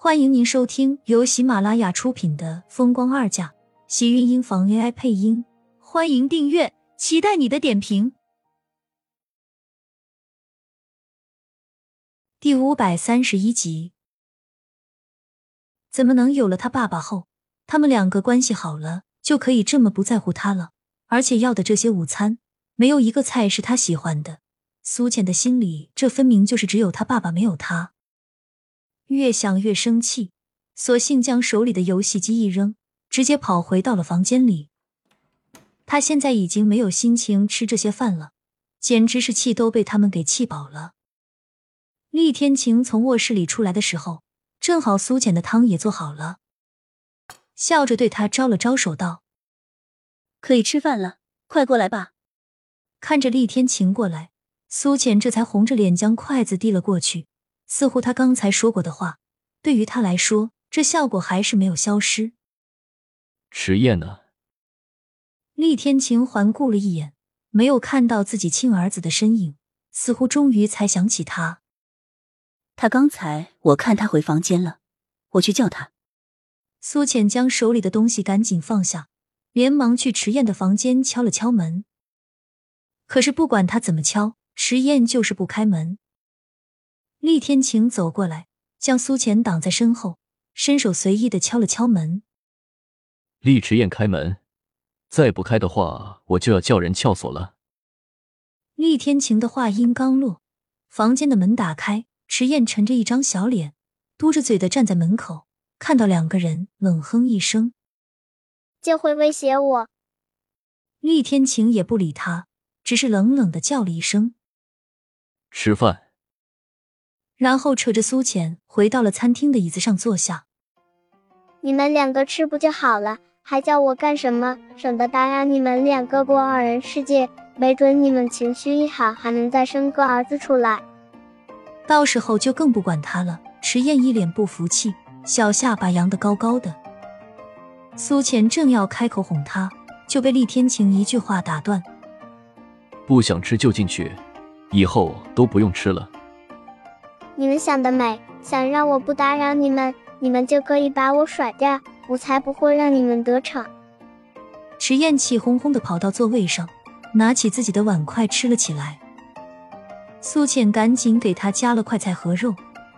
欢迎您收听由喜马拉雅出品的《风光二嫁》，喜运音房 AI 配音。欢迎订阅，期待你的点评。第五百三十一集，怎么能有了他爸爸后，他们两个关系好了，就可以这么不在乎他了？而且要的这些午餐，没有一个菜是他喜欢的。苏浅的心里，这分明就是只有他爸爸没有他。越想越生气，索性将手里的游戏机一扔，直接跑回到了房间里。他现在已经没有心情吃这些饭了，简直是气都被他们给气饱了。厉天晴从卧室里出来的时候，正好苏浅的汤也做好了，笑着对他招了招手，道：“可以吃饭了，快过来吧。”看着厉天晴过来，苏浅这才红着脸将筷子递了过去。似乎他刚才说过的话，对于他来说，这效果还是没有消失。迟燕呢？厉天晴环顾了一眼，没有看到自己亲儿子的身影，似乎终于才想起他。他刚才我看他回房间了，我去叫他。苏浅将手里的东西赶紧放下，连忙去迟燕的房间敲了敲门。可是不管他怎么敲，迟燕就是不开门。厉天晴走过来，将苏浅挡在身后，伸手随意的敲了敲门。厉迟燕开门，再不开的话，我就要叫人撬锁了。厉天晴的话音刚落，房间的门打开，迟燕沉着一张小脸，嘟着嘴的站在门口，看到两个人，冷哼一声：“就会威胁我。”厉天晴也不理他，只是冷冷的叫了一声：“吃饭。”然后扯着苏浅回到了餐厅的椅子上坐下。你们两个吃不就好了，还叫我干什么？省得打扰你们两个过二人世界。没准你们情绪一好，还能再生个儿子出来。到时候就更不管他了。迟燕一脸不服气，小下巴扬得高高的。苏浅正要开口哄他，就被厉天晴一句话打断：“不想吃就进去，以后都不用吃了。”你们想得美！想让我不打扰你们，你们就可以把我甩掉，我才不会让你们得逞。池燕气哄哄的跑到座位上，拿起自己的碗筷吃了起来。苏浅赶紧给他夹了块菜和肉，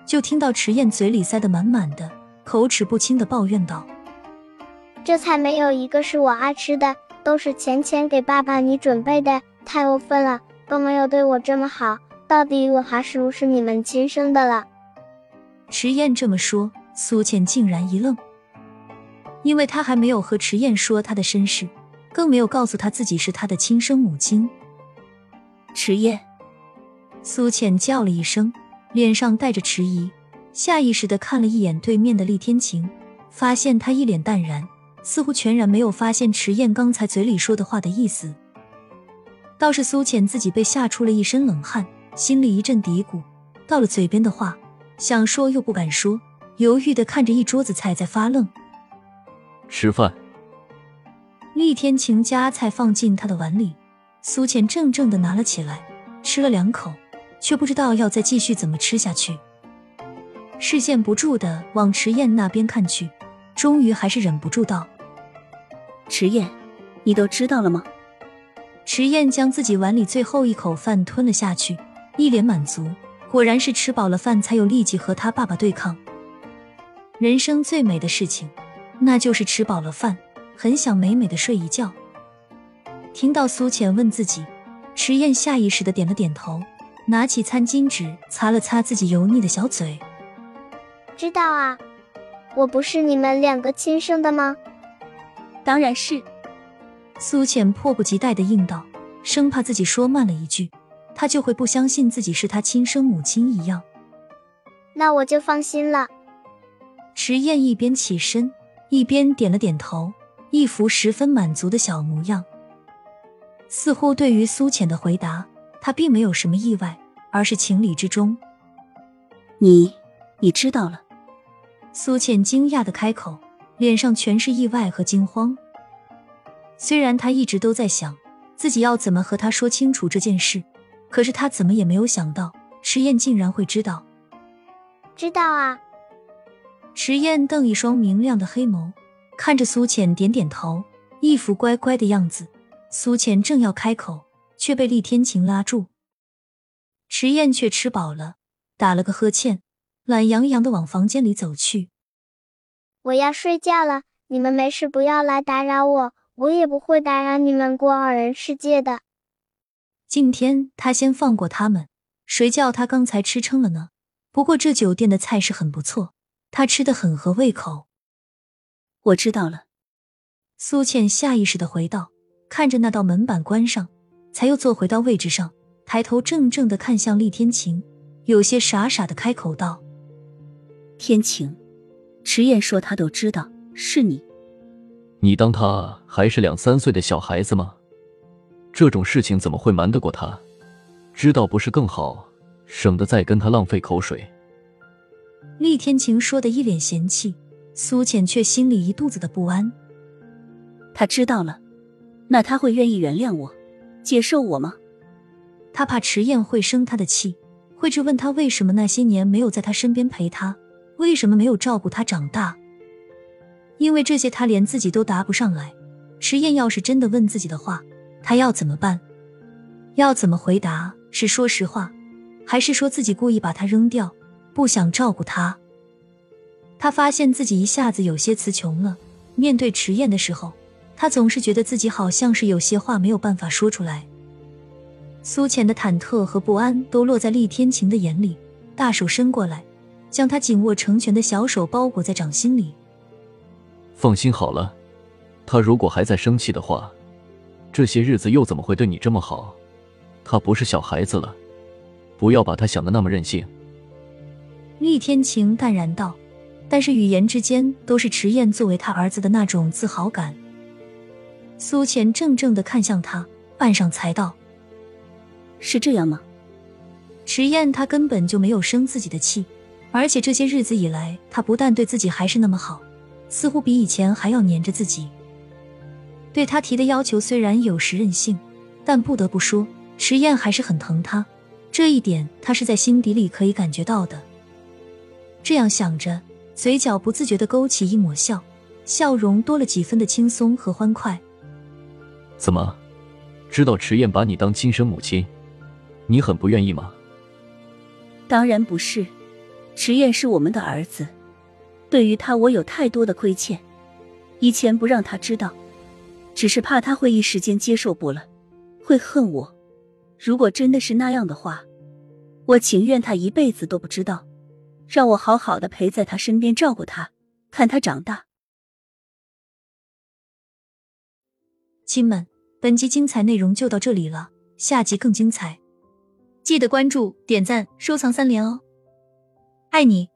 就听到池燕嘴里塞得满满的，口齿不清的抱怨道：“这菜没有一个是我爱吃的，都是钱钱给爸爸你准备的，太过分了，都没有对我这么好。”到底我还是不是你们亲生的了？迟燕这么说，苏倩竟然一愣，因为她还没有和迟燕说她的身世，更没有告诉她自己是她的亲生母亲。迟燕，苏倩叫了一声，脸上带着迟疑，下意识的看了一眼对面的厉天晴，发现他一脸淡然，似乎全然没有发现迟燕刚才嘴里说的话的意思。倒是苏浅自己被吓出了一身冷汗。心里一阵嘀咕，到了嘴边的话想说又不敢说，犹豫的看着一桌子菜在发愣。吃饭。厉天晴夹菜放进他的碗里，苏浅怔怔的拿了起来，吃了两口，却不知道要再继续怎么吃下去。视线不住的往迟燕那边看去，终于还是忍不住道：“迟燕，你都知道了吗？”迟燕将自己碗里最后一口饭吞了下去。一脸满足，果然是吃饱了饭才有力气和他爸爸对抗。人生最美的事情，那就是吃饱了饭，很想美美的睡一觉。听到苏浅问自己，迟燕下意识的点了点头，拿起餐巾纸擦了擦自己油腻的小嘴。知道啊，我不是你们两个亲生的吗？当然是。苏浅迫不及待的应道，生怕自己说慢了一句。他就会不相信自己是他亲生母亲一样，那我就放心了。迟燕一边起身，一边点了点头，一副十分满足的小模样。似乎对于苏浅的回答，他并没有什么意外，而是情理之中。你，你知道了？苏浅惊讶的开口，脸上全是意外和惊慌。虽然他一直都在想自己要怎么和他说清楚这件事。可是他怎么也没有想到，迟燕竟然会知道。知道啊。迟燕瞪一双明亮的黑眸，看着苏浅，点点头，一副乖乖的样子。苏浅正要开口，却被厉天晴拉住。迟燕却吃饱了，打了个呵欠，懒洋洋的往房间里走去。我要睡觉了，你们没事不要来打扰我，我也不会打扰你们过二人世界的。今天他先放过他们，谁叫他刚才吃撑了呢？不过这酒店的菜式很不错，他吃的很合胃口。我知道了。苏倩下意识的回道，看着那道门板关上，才又坐回到位置上，抬头怔怔的看向厉天晴，有些傻傻的开口道：“天晴，迟燕说他都知道是你，你当他还是两三岁的小孩子吗？”这种事情怎么会瞒得过他？知道不是更好，省得再跟他浪费口水。厉天晴说的一脸嫌弃，苏浅却心里一肚子的不安。他知道了，那他会愿意原谅我，接受我吗？他怕迟燕会生他的气，会质问他为什么那些年没有在他身边陪他，为什么没有照顾他长大。因为这些他连自己都答不上来。迟燕要是真的问自己的话。他要怎么办？要怎么回答？是说实话，还是说自己故意把他扔掉，不想照顾他？他发现自己一下子有些词穷了。面对迟燕的时候，他总是觉得自己好像是有些话没有办法说出来。苏浅的忐忑和不安都落在厉天晴的眼里，大手伸过来，将他紧握成拳的小手包裹在掌心里。放心好了，他如果还在生气的话。这些日子又怎么会对你这么好？他不是小孩子了，不要把他想的那么任性。厉天晴淡然道，但是语言之间都是迟燕作为他儿子的那种自豪感。苏浅怔怔的看向他，半晌才道：“是这样吗？”迟燕他根本就没有生自己的气，而且这些日子以来，他不但对自己还是那么好，似乎比以前还要黏着自己。对他提的要求虽然有时任性，但不得不说，池燕还是很疼他。这一点他是在心底里可以感觉到的。这样想着，嘴角不自觉的勾起一抹笑，笑容多了几分的轻松和欢快。怎么，知道池燕把你当亲生母亲，你很不愿意吗？当然不是，池燕是我们的儿子，对于他我有太多的亏欠，以前不让他知道。只是怕他会一时间接受不了，会恨我。如果真的是那样的话，我情愿他一辈子都不知道，让我好好的陪在他身边照顾他，看他长大。亲们，本集精彩内容就到这里了，下集更精彩，记得关注、点赞、收藏三连哦，爱你。